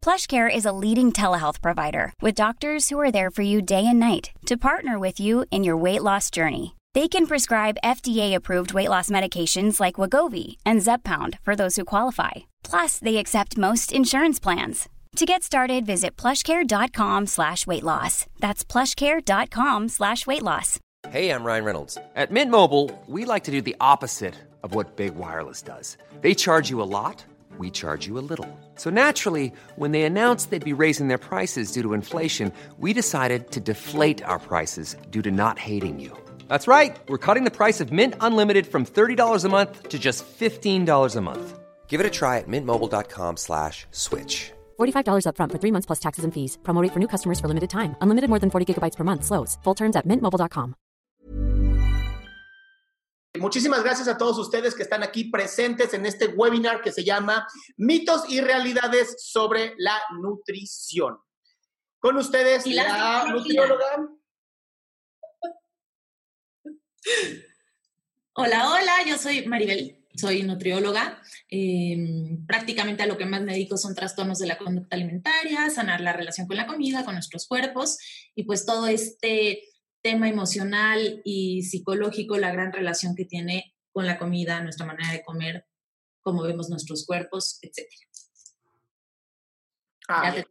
PlushCare is a leading telehealth provider with doctors who are there for you day and night to partner with you in your weight loss journey. They can prescribe FDA-approved weight loss medications like Wagovi and Zepbound for those who qualify. Plus, they accept most insurance plans. To get started, visit plushcare.com slash weight loss. That's plushcare.com slash weight loss. Hey, I'm Ryan Reynolds. At Mint Mobile, we like to do the opposite of what Big Wireless does. They charge you a lot, we charge you a little. So naturally, when they announced they'd be raising their prices due to inflation, we decided to deflate our prices due to not hating you. That's right. We're cutting the price of Mint Unlimited from $30 a month to just $15 a month. Give it a try at mintmobile.com slash switch. $45 upfront for three months plus taxes and fees. Promote for new customers for limited time. Unlimited more than 40 gigabytes per month. Slows. Full terms at mintmobile.com. Muchísimas gracias a todos ustedes que están aquí presentes en este webinar que se llama Mitos y Realidades sobre la Nutrición. Con ustedes, Y la nutrióloga. Hola, hola, yo soy Maribel, soy nutrióloga. Eh, prácticamente a lo que más me dedico son trastornos de la conducta alimentaria, sanar la relación con la comida, con nuestros cuerpos y pues todo este tema emocional y psicológico, la gran relación que tiene con la comida, nuestra manera de comer, cómo vemos nuestros cuerpos, etc. Ah, te-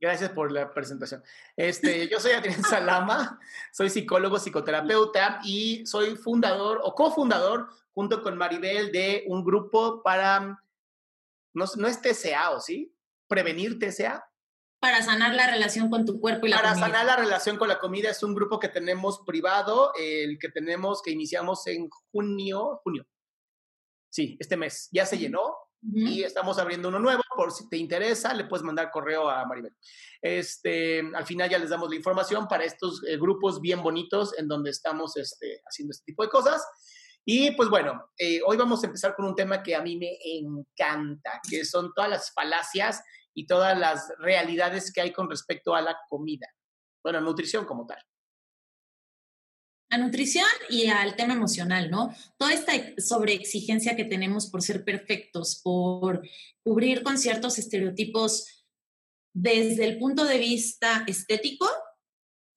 Gracias por la presentación. Este, yo soy Adrián Salama, soy psicólogo, psicoterapeuta y soy fundador o cofundador junto con Maribel de un grupo para, no, no es TCA, ¿o sí? Prevenir TCA. Para sanar la relación con tu cuerpo y la Para comida. sanar la relación con la comida es un grupo que tenemos privado, el que tenemos, que iniciamos en junio, junio. Sí, este mes. Ya se llenó y estamos abriendo uno nuevo. Por si te interesa, le puedes mandar correo a Maribel. Este, al final ya les damos la información para estos eh, grupos bien bonitos en donde estamos este, haciendo este tipo de cosas. Y pues bueno, eh, hoy vamos a empezar con un tema que a mí me encanta, que son todas las falacias y todas las realidades que hay con respecto a la comida. Bueno, nutrición como tal. a nutrición y al tema emocional, ¿no? Toda esta sobreexigencia que tenemos por ser perfectos, por cubrir con ciertos estereotipos desde el punto de vista estético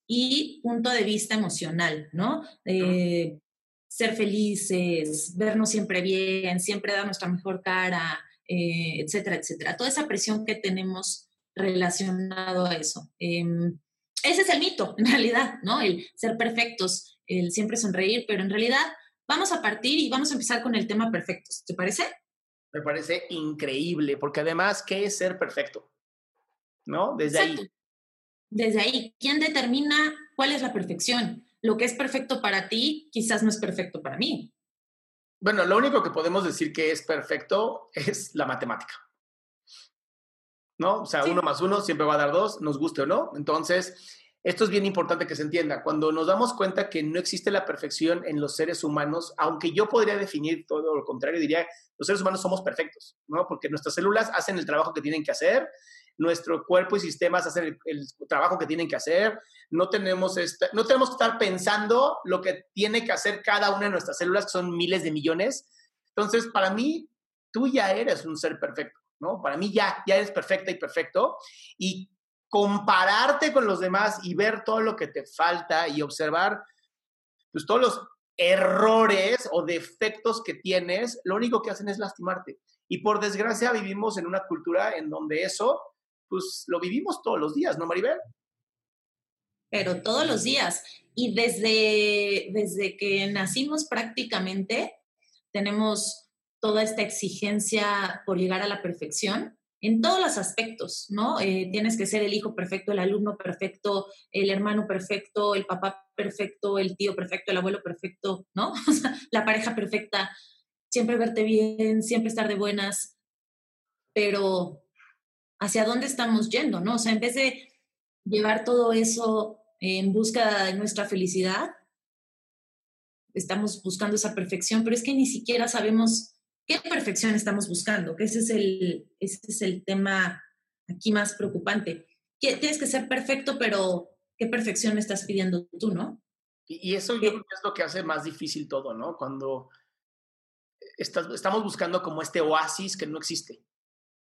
y punto de vista emocional, ¿no? Eh, ser felices, vernos siempre bien, siempre dar nuestra mejor cara, eh, etcétera, etcétera. Toda esa presión que tenemos relacionado a eso. Em, ese es el mito, en realidad, ¿no? El ser perfectos, el siempre sonreír, pero en realidad vamos a partir y vamos a empezar con el tema perfectos, ¿te parece? Me parece increíble, porque además, ¿qué es ser perfecto? ¿No? Desde Exacto. ahí. Desde ahí, ¿quién determina cuál es la perfección? Lo que es perfecto para ti quizás no es perfecto para mí. Bueno, lo único que podemos decir que es perfecto es la matemática. ¿No? O sea, Sí. uno más uno siempre va a dar dos, nos guste o no. Entonces, esto es bien importante que se entienda. Cuando nos damos cuenta que no existe la perfección en los seres humanos, aunque yo podría definir todo lo contrario, diría, los seres humanos somos perfectos, ¿no? Porque nuestras células hacen el trabajo que tienen que hacer, nuestro cuerpo y sistemas hacen el, trabajo que tienen que hacer, no tenemos, esta, no tenemos que estar pensando lo que tiene que hacer cada una de nuestras células, que son miles de millones. Entonces, para mí, tú ya eres un ser perfecto, ¿no? Para mí ya, ya eres perfecta y perfecto. Y compararte con los demás y ver todo lo que te falta y observar pues, todos los errores o defectos que tienes, lo único que hacen es lastimarte. Y por desgracia vivimos en una cultura en donde eso, pues lo vivimos todos los días, ¿no, Maribel? Pero todos los días. Y desde, desde que nacimos prácticamente tenemos toda esta exigencia por llegar a la perfección en todos los aspectos, ¿no? Eh, tienes que ser el hijo perfecto, el alumno perfecto, el hermano perfecto, el papá perfecto, el tío perfecto, el abuelo perfecto, ¿no? O sea, la pareja perfecta, siempre verte bien, siempre estar de buenas, pero ¿hacia dónde estamos yendo, no? O sea, en vez de llevar todo eso en busca de nuestra felicidad, estamos buscando esa perfección, pero es que ni siquiera sabemos qué perfección estamos buscando, que ese es el, ese es el tema aquí más preocupante. Tienes que ser perfecto, pero ¿qué perfección me estás pidiendo tú, no? Y, eso yo creo que es lo que hace más difícil todo, ¿no? Cuando estamos buscando como este oasis que no existe.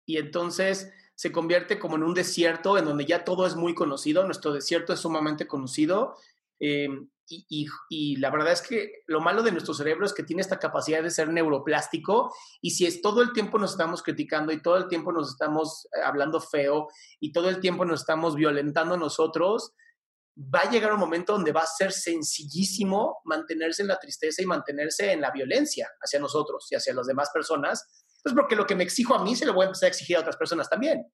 Y entonces se convierte como en un desierto en donde ya todo es muy conocido, nuestro desierto es sumamente conocido. Em, y, la verdad es que lo malo de nuestro cerebro es que tiene esta capacidad de ser neuroplástico y si es todo el tiempo nos estamos criticando y todo el tiempo nos estamos eh, hablando feo y todo el tiempo nos estamos violentando nosotros, va a llegar un momento donde va a ser sencillísimo mantenerse en la tristeza y mantenerse en la violencia hacia nosotros y hacia las demás personas. Pues porque lo que me exijo a mí se lo voy a empezar a exigir a otras personas también.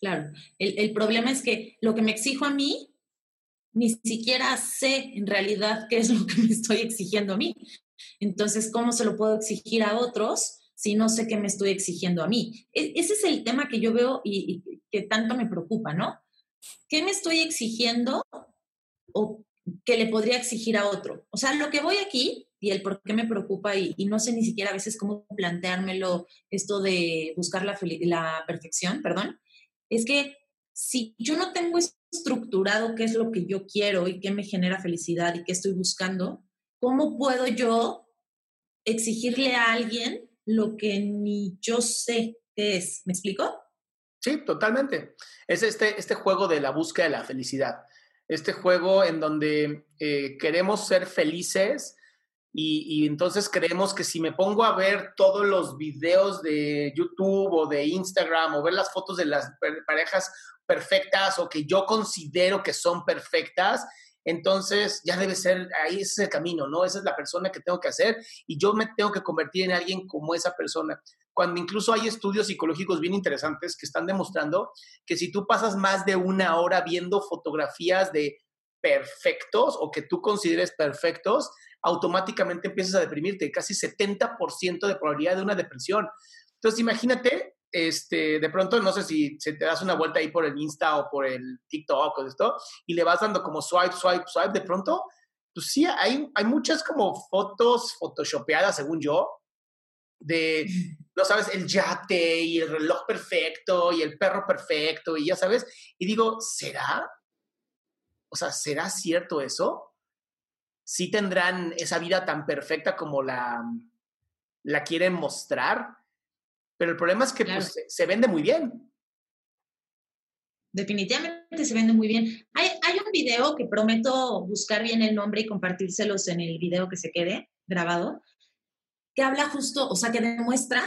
Claro, el, el problema es que lo que me exijo a mí, ni siquiera sé en realidad qué es lo que me estoy exigiendo a mí. Entonces, ¿cómo se lo puedo exigir a otros si no sé qué me estoy exigiendo a mí? E, ese es el tema que yo veo y, y que tanto me preocupa, ¿no? ¿qué me estoy exigiendo o que le podría exigir a otro? O sea, lo que voy aquí y el por qué me preocupa y, no sé ni siquiera a veces cómo planteármelo esto de buscar la, la perfección, perdón, es que si yo no tengo estructurado qué es lo que yo quiero y qué me genera felicidad y qué estoy buscando, ¿cómo puedo yo exigirle a alguien lo que ni yo sé qué es? ¿Me explico? Sí, totalmente. Es este, este juego de la búsqueda de la felicidad. Este juego en donde eh, queremos ser felices y, entonces creemos que si me pongo a ver todos los videos de YouTube o de Instagram o ver las fotos de las parejas perfectas o que yo considero que son perfectas, entonces ya debe ser, ahí es el camino, ¿no? Esa es la persona que tengo que hacer y yo me tengo que convertir en alguien como esa persona cuando incluso hay estudios psicológicos bien interesantes que están demostrando que si tú pasas más de una hora viendo fotografías de perfectos o que tú consideres perfectos, automáticamente empiezas a deprimirte, casi 70% de probabilidad de una depresión. Entonces, imagínate, este, de pronto, no sé si, se te das una vuelta ahí por el Insta o por el TikTok o esto, y le vas dando como swipe, swipe, swipe, de pronto, pues sí, hay, hay muchas como fotos photoshopeadas, según yo, de, no sabes, el yate y el reloj perfecto y el perro perfecto y ya sabes. Y digo, ¿será? O sea, ¿será cierto eso? ¿Sí tendrán esa vida tan perfecta como la, la quieren mostrar? Pero el problema es que pues, se vende muy bien. Definitivamente se vende muy bien. Hay, hay un video que prometo buscar bien el nombre y compartírselos en el video que se quede grabado, que habla justo, o sea, que demuestra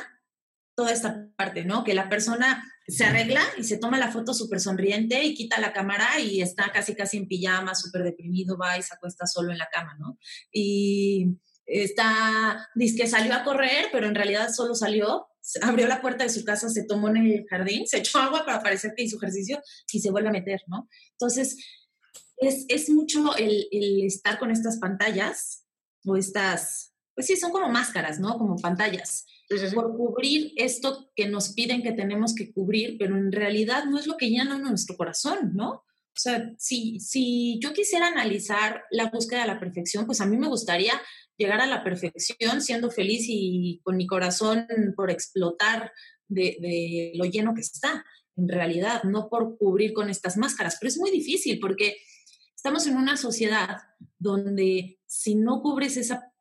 toda esta parte, ¿no? Que la persona se arregla y se toma la foto súper sonriente y quita la cámara y está casi casi en pijama, súper deprimido, va y se acuesta solo en la cama, ¿no? Y está, dice que salió a correr, pero en realidad solo salió, abrió la puerta de su casa, se tomó en el jardín, se echó agua para parecer que hizo ejercicio y se vuelve a meter, ¿no? Entonces, es, es mucho el, el estar con estas pantallas o estas pues sí, son como máscaras, ¿no? Como pantallas. Por cubrir esto que nos piden que tenemos que cubrir, pero en realidad no es lo que llena nuestro corazón, ¿no? O sea, si, si yo quisiera analizar la búsqueda de la perfección, pues a mí me gustaría llegar a la perfección siendo feliz y con mi corazón por explotar de, de lo lleno que está, en realidad, no por cubrir con estas máscaras. Pero es muy difícil porque estamos en una sociedad donde si no cubres esa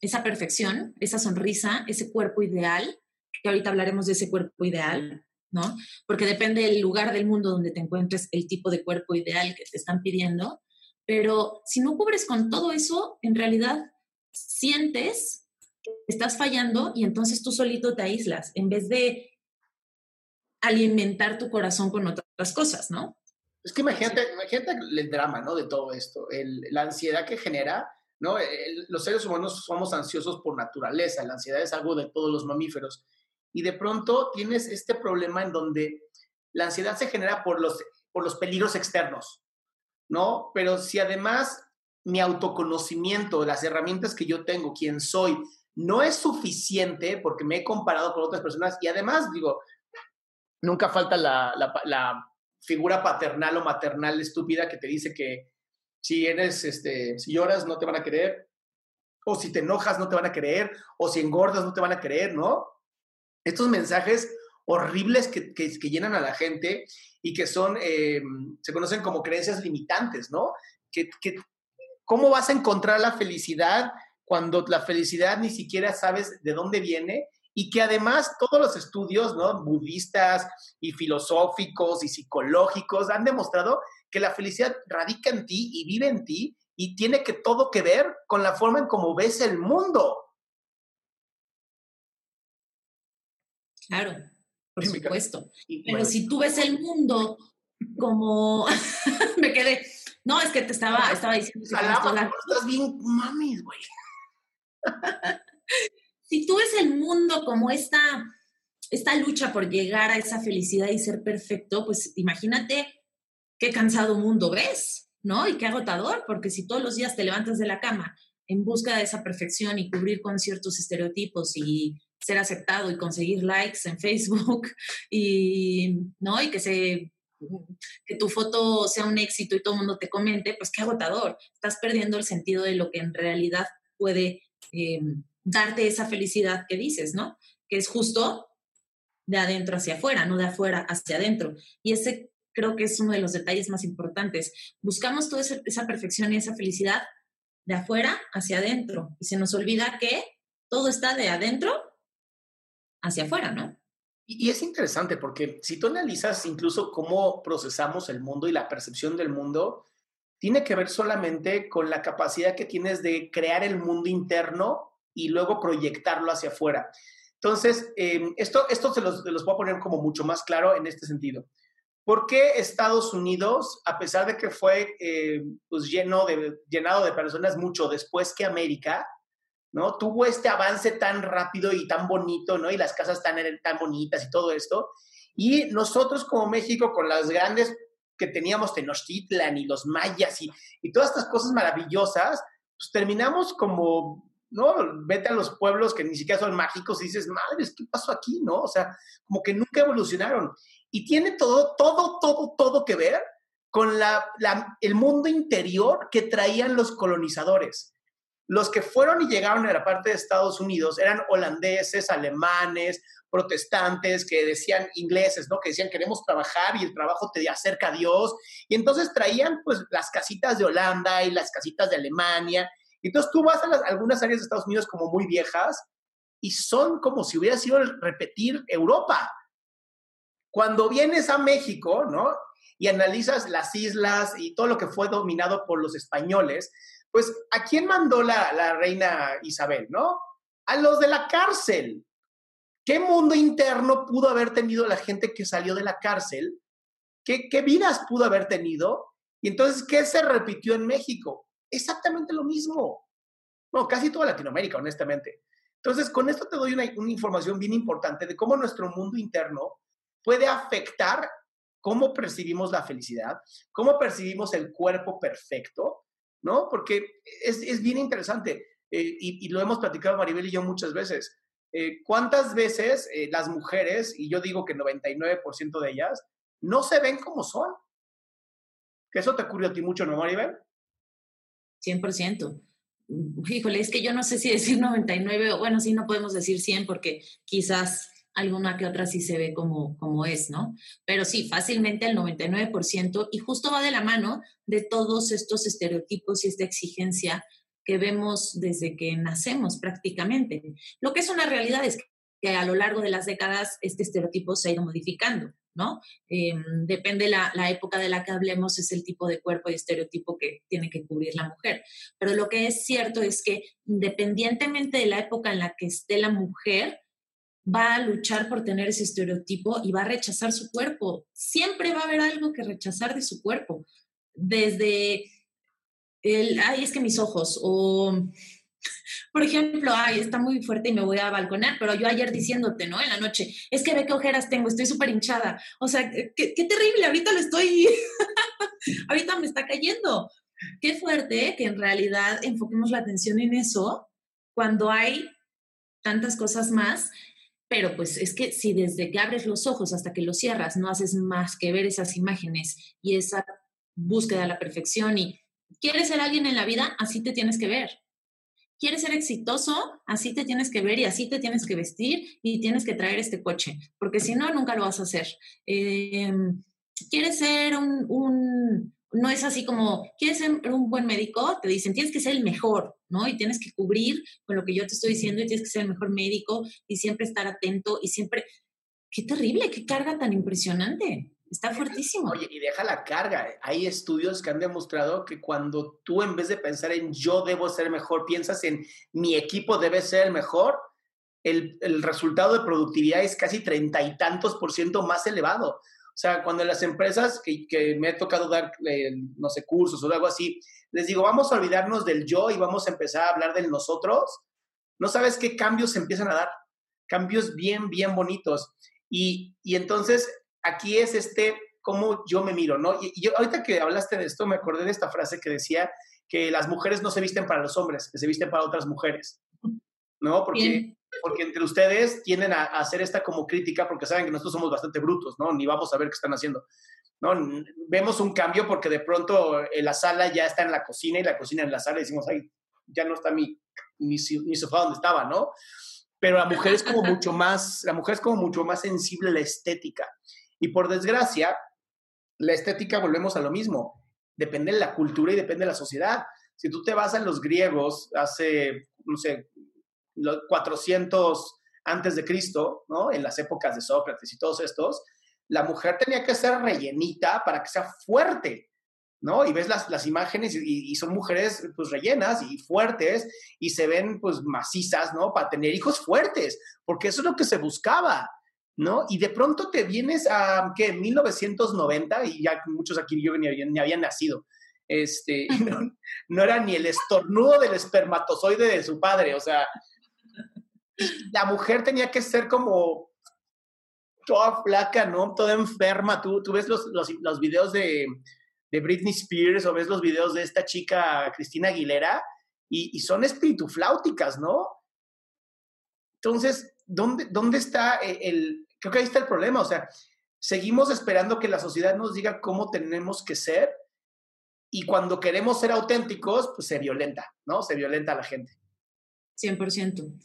esa perfección, esa sonrisa, ese cuerpo ideal, que ahorita hablaremos de ese cuerpo ideal, ¿no? Porque depende del lugar del mundo donde te encuentres, el tipo de cuerpo ideal que te están pidiendo, pero si no cubres con todo eso, en realidad sientes que estás fallando y entonces tú solito te aíslas en vez de alimentar tu corazón con otras cosas, ¿no? Es que imagínate, imagínate el drama, ¿no? De todo esto, la ansiedad que genera ¿no? los seres humanos somos ansiosos por naturaleza, la ansiedad es algo de todos los mamíferos. Y de pronto tienes este problema en donde la ansiedad se genera por los, por los peligros externos, ¿no? Pero si además mi autoconocimiento, las herramientas que yo tengo, quién soy, no es suficiente porque me he comparado con otras personas y además, digo, nunca falta la, la figura paternal o maternal estúpida que te dice que si eres, este, si lloras no te van a querer, o si te enojas no te van a querer, o si engordas no te van a querer, ¿no? Estos mensajes horribles que, que, llenan a la gente y que son, eh, se conocen como creencias limitantes, ¿no? Que, que, ¿Cómo vas a encontrar la felicidad cuando la felicidad ni siquiera sabes de dónde viene? Y que además todos los estudios, ¿no? Budistas y filosóficos y psicológicos han demostrado que la felicidad radica en ti y vive en ti y tiene que todo que ver con la forma en cómo ves el mundo. Claro, por supuesto. Pero si tú ves el mundo como... me quedé... No, es que te estaba, estaba diciendo... estás bien mames, güey. si tú ves el mundo como esta, esta lucha por llegar a esa felicidad y ser perfecto, pues imagínate qué cansado mundo ves, ¿no? Y qué agotador, porque si todos los días te levantas de la cama en busca de esa perfección y cubrir con ciertos estereotipos y ser aceptado y conseguir likes en Facebook y, ¿no? Y que se que tu foto sea un éxito y todo el mundo te comente, pues qué agotador. Estás perdiendo el sentido de lo que en realidad puede eh, darte esa felicidad que dices, ¿no? Que es justo de adentro hacia afuera, no de afuera hacia adentro. Y ese creo que es uno de los detalles más importantes. Buscamos toda esa perfección y esa felicidad de afuera hacia adentro y se nos olvida que todo está de adentro hacia afuera, ¿no? Y, es interesante porque si tú analizas incluso cómo procesamos el mundo y la percepción del mundo, tiene que ver solamente con la capacidad que tienes de crear el mundo interno y luego proyectarlo hacia afuera. Entonces, em, esto, esto se los, los voy a poner como mucho más claro en este sentido. ¿Por qué Estados Unidos, a pesar de que fue eh, pues lleno de, llenado de personas mucho después que América, ¿no? Tuvo este avance tan rápido y tan bonito, ¿no? Y las casas tan, tan bonitas y todo esto. Y nosotros como México, con las grandes que teníamos Tenochtitlan y los mayas y, y todas estas cosas maravillosas, pues terminamos como, ¿no? Vete a los pueblos que ni siquiera son mágicos y dices, madre, ¿qué pasó aquí, no? O sea, como que nunca evolucionaron. Y tiene todo, todo, todo, todo que ver con la, el mundo interior que traían los colonizadores. Los que fueron y llegaron a la parte de Estados Unidos eran holandeses, alemanes, protestantes, que decían ingleses, ¿no? Que decían queremos trabajar y el trabajo te acerca a Dios. Y entonces traían pues las casitas de Holanda y las casitas de Alemania. Entonces tú vas a algunas áreas de Estados Unidos como muy viejas y son como si hubiera sido repetir Europa. Cuando vienes a México, ¿no? Y analizas las islas y todo lo que fue dominado por los españoles, pues ¿a quién mandó la, reina Isabel, no? A los de la cárcel. ¿Qué mundo interno pudo haber tenido la gente que salió de la cárcel? ¿Qué, ¿Qué, vidas pudo haber tenido? Y entonces, ¿qué se repitió en México? Exactamente lo mismo. No, casi toda Latinoamérica, honestamente. Entonces, con esto te doy una, una información bien importante de cómo nuestro mundo interno puede afectar cómo percibimos la felicidad, cómo percibimos el cuerpo perfecto, ¿no? Porque es, es bien interesante eh, y, lo hemos platicado Maribel y yo muchas veces. Eh, ¿Cuántas veces eh, las mujeres, y yo digo que 99% de ellas, no se ven como son? Que eso te ocurrió a ti mucho, ¿no, Maribel? 100%. Híjole, es que yo no sé si decir 99 o bueno, sí, no podemos decir 100 porque quizás alguna que otra sí se ve como, como es, ¿no? Pero sí, fácilmente el 99% y justo va de la mano de todos estos estereotipos y esta exigencia que vemos desde que nacemos prácticamente. Lo que es una realidad es que a lo largo de las décadas este estereotipo se ha ido modificando, ¿no? Em, depende la, la época de la que hablemos, es el tipo de cuerpo y estereotipo que tiene que cubrir la mujer. Pero lo que es cierto es que independientemente de la época en la que esté la mujer, va a luchar por tener ese estereotipo y va a rechazar su cuerpo. Siempre va a haber algo que rechazar de su cuerpo. Desde el, ay, es que mis ojos, o, por ejemplo, ay, está muy fuerte y me voy a balconar, pero yo ayer diciéndote, ¿no? En la noche, es que ve qué ojeras tengo, estoy súper hinchada. O sea, qué, qué terrible, ahorita lo estoy, ahorita me está cayendo. Qué fuerte que en realidad enfoquemos la atención en eso cuando hay tantas cosas más pero pues es que si desde que abres los ojos hasta que los cierras no haces más que ver esas imágenes y esa búsqueda de la perfección y ¿Quieres ser alguien en la vida? Así te tienes que ver. ¿Quieres ser exitoso? Así te tienes que ver y así te tienes que vestir y tienes que traer este coche, porque si no, nunca lo vas a hacer. Em, ¿Quieres ser un, no es así como, ¿quieres ser un buen médico? Te dicen, tienes que ser el mejor, ¿no? Y tienes que cubrir con lo que yo te estoy diciendo y tienes que ser el mejor médico y siempre estar atento y siempre... Qué terrible, qué carga tan impresionante. Está fuertísimo. Oye, y deja la carga. Hay estudios que han demostrado que cuando tú en vez de pensar en yo debo ser mejor, piensas en mi equipo debe ser el mejor, el, el resultado de productividad es casi treinta y tantos por ciento más elevado. O sea, cuando las empresas que, que me ha tocado dar, eh, no sé, cursos o algo así, les digo, vamos a olvidarnos del yo y vamos a empezar a hablar del nosotros, no sabes qué cambios se empiezan a dar. Cambios bien, bien bonitos. Y, y entonces aquí es este, cómo yo me miro, ¿no? Y, yo, ahorita que hablaste de esto, me acordé de esta frase que decía que las mujeres no se visten para los hombres, que se visten para otras mujeres, ¿no? Porque porque entre ustedes tienden a, hacer esta como crítica porque saben que nosotros somos bastante brutos, ¿no? Ni vamos a ver qué están haciendo. ¿no? Vemos un cambio porque de pronto eh, la sala ya está en la cocina y la cocina en la sala y decimos, ay, ya no está mi, mi, sofá donde estaba, ¿no? Pero la mujer es como mucho más, la mujer es como mucho más sensible a la estética. Y por desgracia, la estética volvemos a lo mismo. Depende de la cultura y depende de la sociedad. Si tú te vas a los griegos hace, no sé, los 400 antes de Cristo, ¿no? En las épocas de Sócrates y todos estos, la mujer tenía que ser rellenita para que sea fuerte, ¿no? Y ves las, las imágenes y, son mujeres pues rellenas y fuertes y se ven pues macizas, ¿no? Para tener hijos fuertes, porque eso es lo que se buscaba, ¿no? Y de pronto te vienes a, ¿qué? 1990 y ya muchos aquí yo ni habían, ni habían nacido. Este, no, no era ni el estornudo del espermatozoide de su padre, o sea, la mujer tenía que ser como toda flaca, ¿no? Toda enferma. Tú, tú ves los, los, videos de, Britney Spears o ves los videos de esta chica Cristina Aguilera y, y son espiritufláuticas, ¿no? Entonces, ¿dónde, ¿dónde está el, Creo que ahí está el problema, o sea, seguimos esperando que la sociedad nos diga cómo tenemos que ser y cuando queremos ser auténticos, pues se violenta, ¿no? Se violenta a la gente. 100%.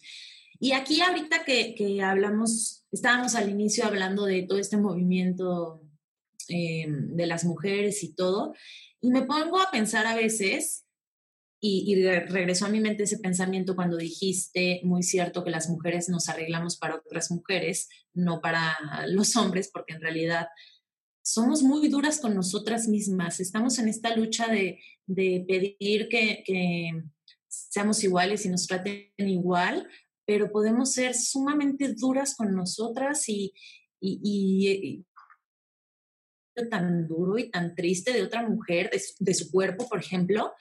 Y aquí ahorita que, que hablamos, estábamos al inicio hablando de todo este movimiento eh, de las mujeres y todo, y me pongo a pensar a veces, y, y regresó a mi mente ese pensamiento cuando dijiste, muy cierto, que las mujeres nos arreglamos para otras mujeres, no para los hombres, porque en realidad somos muy duras con nosotras mismas. Estamos en esta lucha de, de pedir que, que, seamos iguales y nos traten igual, pero podemos ser sumamente duras con nosotras y, y, tan duro y tan triste de otra mujer, de, su cuerpo, por ejemplo,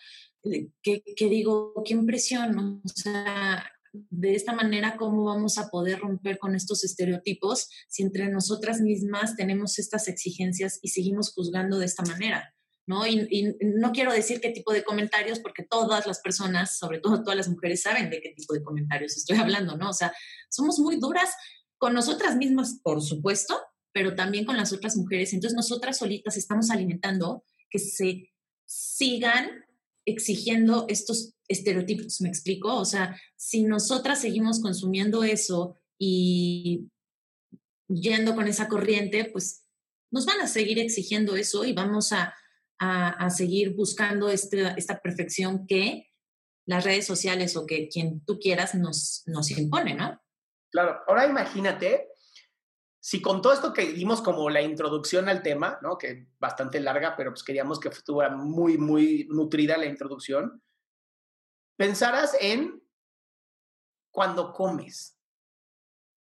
que, que, digo, qué impresión, o sea, de esta manera, ¿cómo vamos a poder romper con estos estereotipos si entre nosotras mismas tenemos estas exigencias y seguimos juzgando de esta manera? ¿No? Y, no quiero decir qué tipo de comentarios, porque todas las personas, sobre todo todas las mujeres, saben de qué tipo de comentarios estoy hablando, ¿no? O sea, somos muy duras con nosotras mismas, por supuesto, pero también con las otras mujeres. Entonces, nosotras solitas estamos alimentando que se sigan exigiendo estos estereotipos, ¿me explico? O sea, si nosotras seguimos consumiendo eso y yendo con esa corriente, pues nos van a seguir exigiendo eso y vamos a a, seguir buscando este, esta perfección que las redes sociales o que quien tú quieras nos, nos impone, ¿no? Claro, ahora imagínate si con todo esto que dimos como la introducción al tema, ¿no? Que bastante larga, pero pues queríamos que estuviera muy, muy nutrida la introducción, pensaras en cuando comes.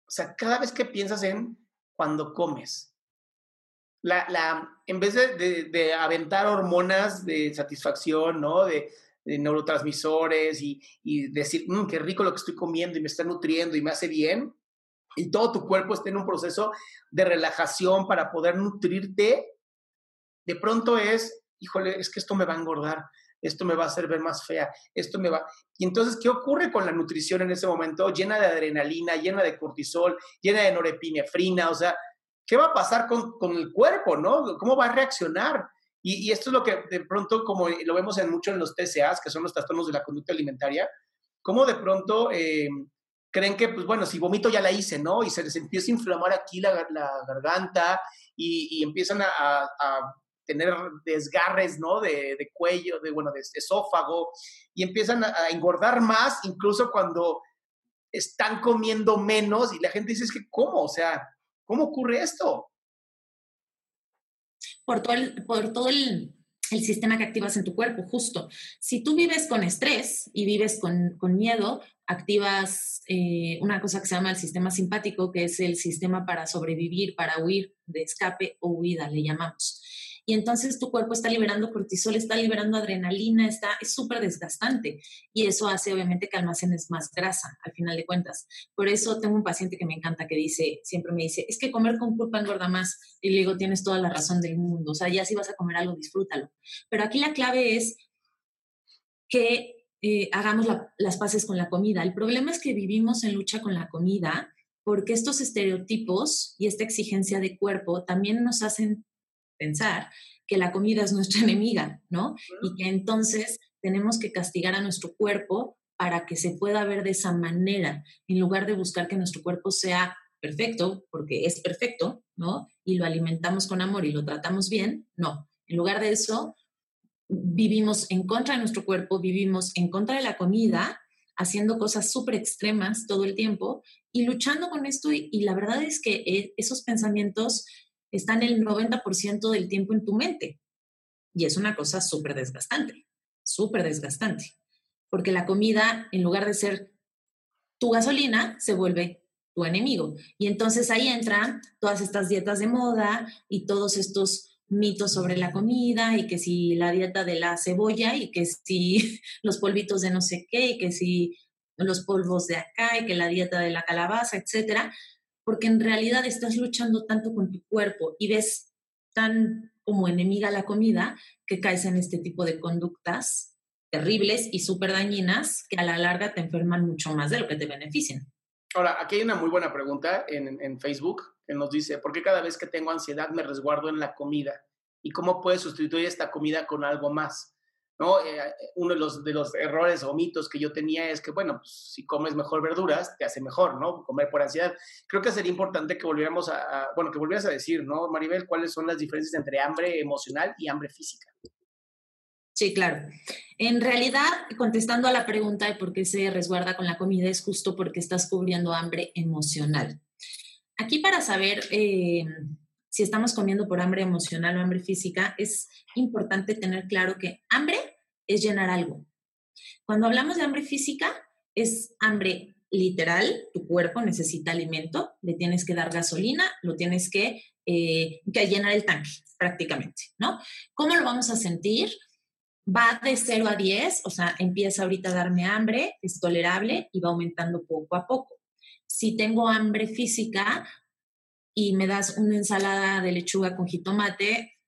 O sea, cada vez que piensas en cuando comes, la, en vez de, aventar hormonas de satisfacción, ¿no? De, neurotransmisores y, decir, mm, qué rico lo que estoy comiendo y me está nutriendo y me hace bien, y todo tu cuerpo esté en un proceso de relajación para poder nutrirte, de pronto es, híjole, es que esto me va a engordar, esto me va a hacer ver más fea, esto me va... Y entonces, ¿qué ocurre con la nutrición en ese momento? Llena de adrenalina, llena de cortisol, llena de norepinefrina, o sea, ¿qué va a pasar con, con, el cuerpo, no? ¿Cómo va a reaccionar? Y, esto es lo que de pronto, como lo vemos en mucho en los TCAs, que son los trastornos de la conducta alimentaria, como de pronto eh, creen que, pues bueno, si vomito ya la hice, ¿no? Y se les empieza a inflamar aquí la, garganta y, empiezan a, tener desgarres, ¿no? De, cuello, de, bueno, de esófago, y empiezan a, engordar más, incluso cuando están comiendo menos, y la gente dice, es que, ¿cómo? O sea, ¿cómo ocurre esto? Por todo el, por todo el, sistema que activas en tu cuerpo, justo. Si tú vives con estrés y vives con, miedo, activas eh, una cosa que se llama el sistema simpático, que es el sistema para sobrevivir, para huir, de escape o huida, le llamamos y entonces tu cuerpo está liberando cortisol, está liberando adrenalina, está, es súper desgastante y eso hace obviamente que almacenes más grasa al final de cuentas. Por eso tengo un paciente que me encanta que dice, siempre me dice, es que comer con culpa engorda más y le digo, tienes toda la razón del mundo, o sea, ya si vas a comer algo, disfrútalo. Pero aquí la clave es que eh, hagamos las paces con la comida. El problema es que vivimos en lucha con la comida porque estos estereotipos y esta exigencia de cuerpo también nos hacen pensar que la comida es nuestra enemiga, ¿no? Y que entonces tenemos que castigar a nuestro cuerpo para que se pueda ver de esa manera, en lugar de buscar que nuestro cuerpo sea perfecto, porque es perfecto, ¿no? Y lo alimentamos con amor y lo tratamos bien, no. En lugar de eso, vivimos en contra de nuestro cuerpo, vivimos en contra de la comida, haciendo cosas súper extremas todo el tiempo y luchando con esto. Y, y, la verdad es que eh, esos pensamientos están el 90% del tiempo en tu mente. Y es una cosa súper desgastante, súper desgastante. Porque la comida, en lugar de ser tu gasolina, se vuelve tu enemigo. Y entonces ahí entran todas estas dietas de moda y todos estos mitos sobre la comida y que si la dieta de la cebolla y que si los polvitos de no sé qué y que si los polvos de acá y que la dieta de la calabaza, etcétera, porque en realidad estás luchando tanto con tu cuerpo y ves tan como enemiga la comida que caes en este tipo de conductas terribles y súper dañinas que a la larga te enferman mucho más de lo que te benefician. Ahora, aquí hay una muy buena pregunta en, Facebook que nos dice, ¿por qué cada vez que tengo ansiedad me resguardo en la comida? ¿Y cómo puedes sustituir esta comida con algo más? ¿No? Eh, uno de los, de los errores o mitos que yo tenía es que, bueno, pues, si comes mejor verduras, te hace mejor, ¿no? Comer por ansiedad. Creo que sería importante que volviéramos a, bueno, que volvieras a decir, ¿no, Maribel, cuáles son las diferencias entre hambre emocional y hambre física? Sí, claro. En realidad, contestando a la pregunta de por qué se resguarda con la comida, es justo porque estás cubriendo hambre emocional. Aquí para saber eh, si estamos comiendo por hambre emocional o hambre física, es importante tener claro que hambre es llenar algo. Cuando hablamos de hambre física, es hambre literal, tu cuerpo necesita alimento, le tienes que dar gasolina, lo tienes que, eh, que llenar el tanque prácticamente, ¿no? ¿Cómo lo vamos a sentir? Va de 0 a 10, o sea, empieza ahorita a darme hambre, es tolerable y va aumentando poco a poco. Si tengo hambre física, y me das una ensalada de lechuga con jitomate,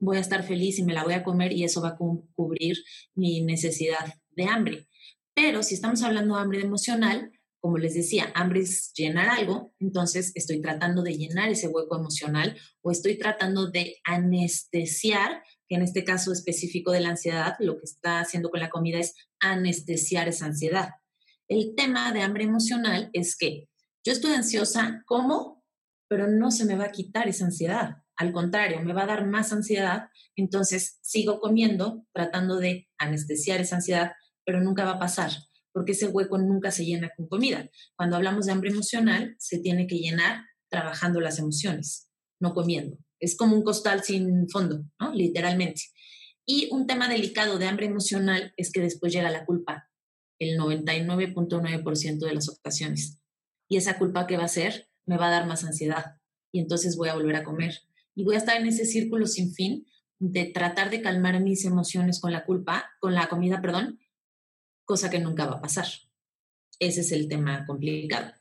voy a estar feliz y me la voy a comer y eso va a cubrir mi necesidad de hambre. Pero si estamos hablando de hambre emocional, como les decía, hambre es llenar algo, entonces estoy tratando de llenar ese hueco emocional o estoy tratando de anestesiar, que en este caso específico de la ansiedad, lo que está haciendo con la comida es anestesiar esa ansiedad. El tema de hambre emocional es que yo estoy ansiosa, ¿cómo? Pero no se me va a quitar esa ansiedad. Al contrario, me va a dar más ansiedad, entonces sigo comiendo, tratando de anestesiar esa ansiedad, pero nunca va a pasar, porque ese hueco nunca se llena con comida. Cuando hablamos de hambre emocional, se tiene que llenar trabajando las emociones, no comiendo. Es como un costal sin fondo, ¿no? Literalmente. Y un tema delicado de hambre emocional es que después llega la culpa, el 99.9% de las ocasiones. ¿Y esa culpa qué va a ser? Me va a dar más ansiedad y entonces voy a volver a comer. Y voy a estar en ese círculo sin fin de tratar de calmar mis emociones con la culpa, con la comida, perdón, cosa que nunca va a pasar. Ese es el tema complicado.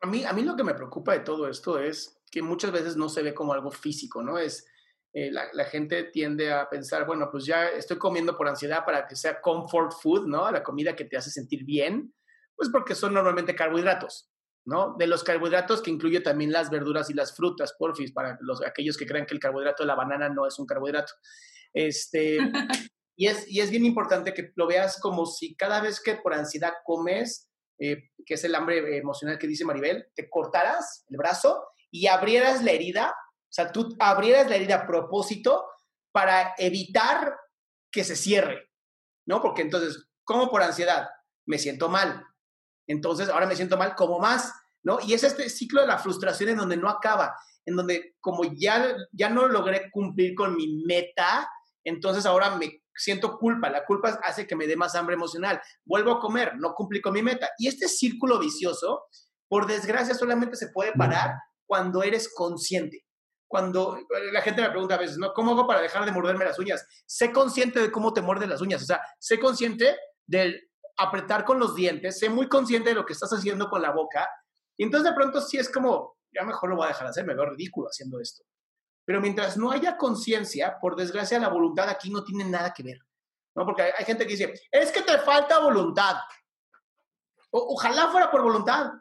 A mí, a mí lo que me preocupa de todo esto es que muchas veces no se ve como algo físico, ¿no? Es, eh, la, la, gente tiende a pensar, bueno, pues ya estoy comiendo por ansiedad para que sea comfort food, ¿no? La comida que te hace sentir bien, pues porque son normalmente carbohidratos. ¿No? De los carbohidratos que incluye también las verduras y las frutas, porfis, para los, aquellos que crean que el carbohidrato de la banana no es un carbohidrato. Este, y, es, y es bien importante que lo veas como si cada vez que por ansiedad comes, eh, que es el hambre emocional que dice Maribel, te cortaras el brazo y abrieras la herida, o sea, tú abrieras la herida a propósito para evitar que se cierre, ¿no? Porque entonces, como por ansiedad, me siento mal. Entonces, ahora me siento mal, como más, ¿no? Y es este ciclo de la frustración en donde no acaba, en donde como ya, ya no logré cumplir con mi meta, entonces ahora me siento culpa, la culpa hace que me dé más hambre emocional, vuelvo a comer, no cumplí con mi meta. Y este círculo vicioso, por desgracia, solamente se puede parar cuando eres consciente. Cuando la gente me pregunta a veces, ¿no? ¿Cómo hago para dejar de morderme las uñas? Sé consciente de cómo te muerden las uñas, o sea, sé consciente del apretar con los dientes, sé muy consciente de lo que estás haciendo con la boca. Y entonces de pronto sí es como, ya mejor lo voy a dejar de hacer, me veo ridículo haciendo esto. Pero mientras no haya conciencia, por desgracia, la voluntad aquí no tiene nada que ver. ¿no? Porque hay, gente que dice, es que te falta voluntad. ojalá fuera por voluntad,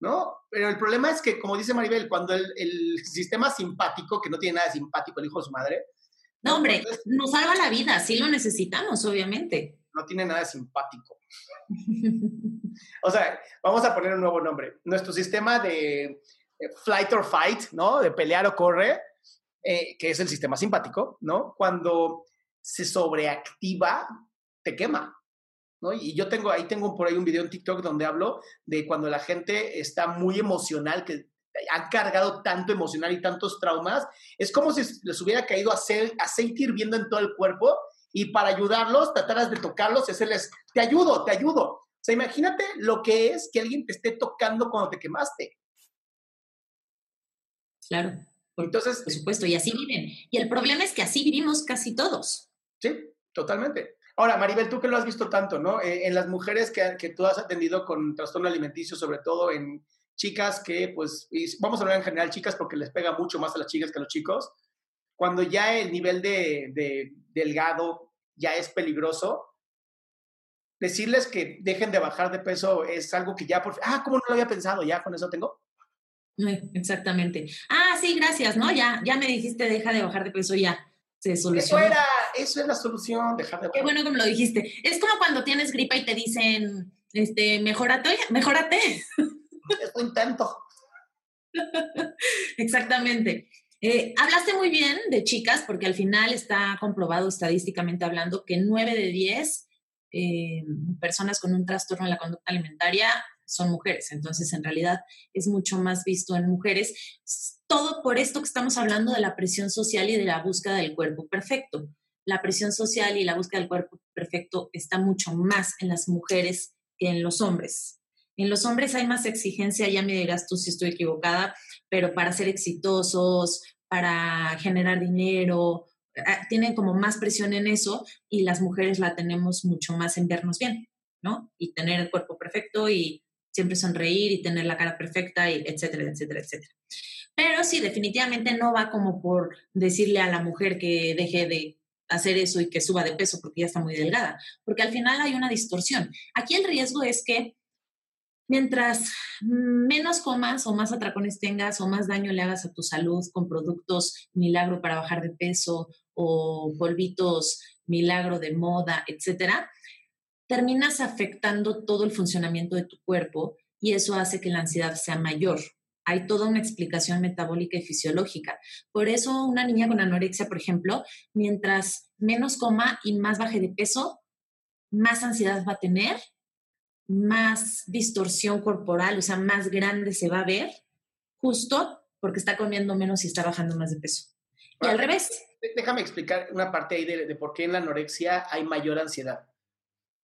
¿no? Pero el problema es que, como dice Maribel, cuando el, sistema simpático, que no tiene nada de simpático el hijo de su madre. No, hombre, nos salva la vida, sí lo necesitamos, obviamente. No tiene nada de simpático. o sea, vamos a poner un nuevo nombre. Nuestro sistema de eh, flight or fight, ¿no? De pelear o corre, eh, que es el sistema simpático, ¿no? Cuando se sobreactiva, te quema. ¿no? Y yo tengo, ahí tengo por ahí un video en TikTok donde hablo de cuando la gente está muy emocional, que han cargado tanto emocional y tantos traumas, es como si les hubiera caído aceite hirviendo en todo el cuerpo y para ayudarlos, trataras de tocarlos y hacerles, te ayudo, te ayudo. O sea, imagínate lo que es que alguien te esté tocando cuando te quemaste. Claro. Entonces, por supuesto, y así viven. Y el problema es que así vivimos casi todos. Sí, totalmente. Ahora, Maribel, tú que lo has visto tanto, ¿no? Eh, en las mujeres que, que, tú has atendido con trastorno alimenticio, sobre todo en chicas que, pues, vamos a hablar en general chicas porque les pega mucho más a las chicas que a los chicos, cuando ya el nivel de, de delgado ya es peligroso, decirles que dejen de bajar de peso es algo que ya por... Ah, ¿cómo no lo había pensado? Ya con eso tengo. Exactamente. Ah, sí, gracias, ¿no? Ya, ya me dijiste, deja de bajar de peso, ya. Se soluciona. Eso era, eso es la solución, dejar de bajar. Qué bueno que me lo dijiste. Es como cuando tienes gripa y te dicen, este, mejórate, mejórate. Es un intento. Exactamente. Eh, hablaste muy bien de chicas, porque al final está comprobado estadísticamente hablando que 9 de 10 eh, personas con un trastorno en la conducta alimentaria son mujeres. Entonces, en realidad es mucho más visto en mujeres. Todo por esto que estamos hablando de la presión social y de la búsqueda del cuerpo perfecto. La presión social y la búsqueda del cuerpo perfecto está mucho más en las mujeres que en los hombres. En los hombres hay más exigencia, ya me dirás tú si estoy equivocada, pero para ser exitosos, para generar dinero, ah, tienen como más presión en eso y las mujeres la tenemos mucho más en vernos bien, ¿no? Y tener el cuerpo perfecto y siempre sonreír y tener la cara perfecta, y etcétera, etcétera, etcétera. Pero sí, definitivamente no va como por decirle a la mujer que deje de hacer eso y que suba de peso porque ya está muy delgada, porque al final hay una distorsión. Aquí el riesgo es que mientras menos comas o más atracones tengas o más daño le hagas a tu salud con productos milagro para bajar de peso o polvitos milagro de moda, etcétera, terminas afectando todo el funcionamiento de tu cuerpo y eso hace que la ansiedad sea mayor. Hay toda una explicación metabólica y fisiológica. Por eso una niña con anorexia, por ejemplo, mientras menos coma y más baje de peso, más ansiedad va a tener, más distorsión corporal, o sea, más grande se va a ver, justo porque está comiendo menos y está bajando más de peso. Y al revés. Déjame explicar una parte ahí de, de por qué en la anorexia hay mayor ansiedad.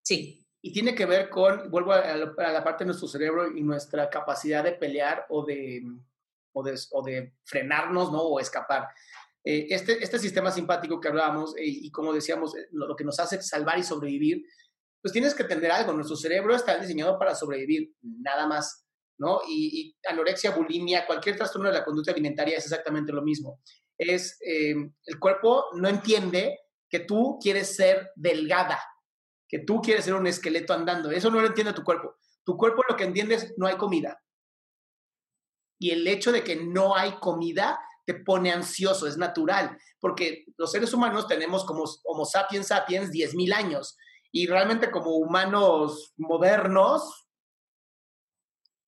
Sí. Y tiene que ver con, vuelvo a la, parte de nuestro cerebro y nuestra capacidad de pelear o de, o de, frenarnos, ¿no? O escapar. Eh, este, este sistema simpático que hablábamos eh, y como decíamos, eh, lo, que nos hace salvar y sobrevivir, pues tienes que entender algo. Nuestro cerebro está diseñado para sobrevivir, nada más, ¿no? Y, anorexia, bulimia, cualquier trastorno de la conducta alimentaria es exactamente lo mismo. Es, el cuerpo no entiende que tú quieres ser delgada, que tú quieres ser un esqueleto andando. Eso no lo entiende tu cuerpo. Tu cuerpo lo que entiende es no hay comida. Y el hecho de que no hay comida te pone ansioso, es natural, porque los seres humanos tenemos como Homo sapiens sapiens 10.000 años y realmente como humanos modernos,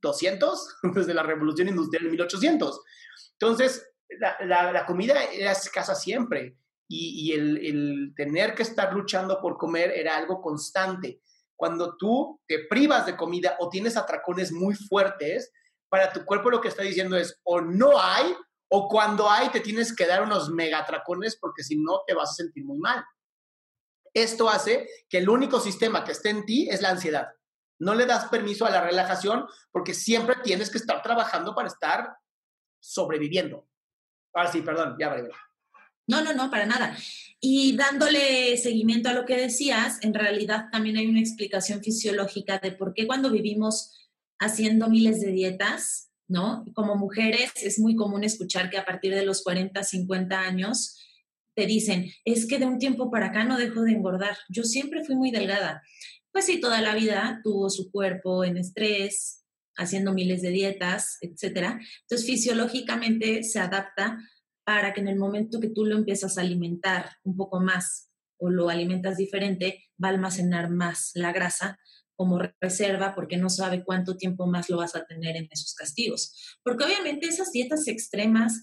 200, desde la revolución industrial de 1800. Entonces, la, comida era escasa siempre y, el, tener que estar luchando por comer era algo constante. Cuando tú te privas de comida o tienes atracones muy fuertes, para tu cuerpo lo que está diciendo es o no hay o cuando hay te tienes que dar unos megatracones porque si no te vas a sentir muy mal. Esto hace que el único sistema que esté en ti es la ansiedad. No le das permiso a la relajación porque siempre tienes que estar trabajando para estar sobreviviendo. Ahora sí, perdón, ya vale. No, no, no, para nada. Y dándole seguimiento a lo que decías, en realidad también hay una explicación fisiológica de por qué cuando vivimos haciendo miles de dietas, ¿no? Como mujeres es muy común escuchar que a partir de los 40, 50 años te dicen, es que de un tiempo para acá no dejo de engordar. Yo siempre fui muy delgada. Pues sí, toda la vida tuvo su cuerpo en estrés, haciendo miles de dietas, etcétera. Entonces, fisiológicamente se adapta para que en el momento que tú lo empiezas a alimentar un poco más o lo alimentas diferente, va a almacenar más la grasa como reserva porque no sabe cuánto tiempo más lo vas a tener en esos castigos. Porque obviamente esas dietas extremas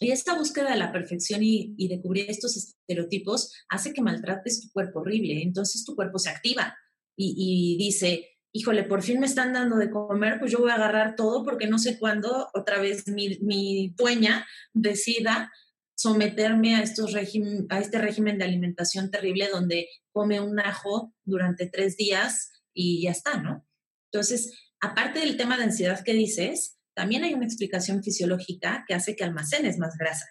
y esta búsqueda de la perfección y, de cubrir estos estereotipos hace que maltrates tu cuerpo horrible. Entonces tu cuerpo se activa y, dice, híjole, por fin me están dando de comer, pues yo voy a agarrar todo porque no sé cuándo otra vez mi, mi dueña decida someterme a, estos a este régimen de alimentación terrible donde come un ajo durante tres días y ya está, ¿no? Entonces, aparte del tema de ansiedad que dices, también hay una explicación fisiológica que hace que almacenes más grasa.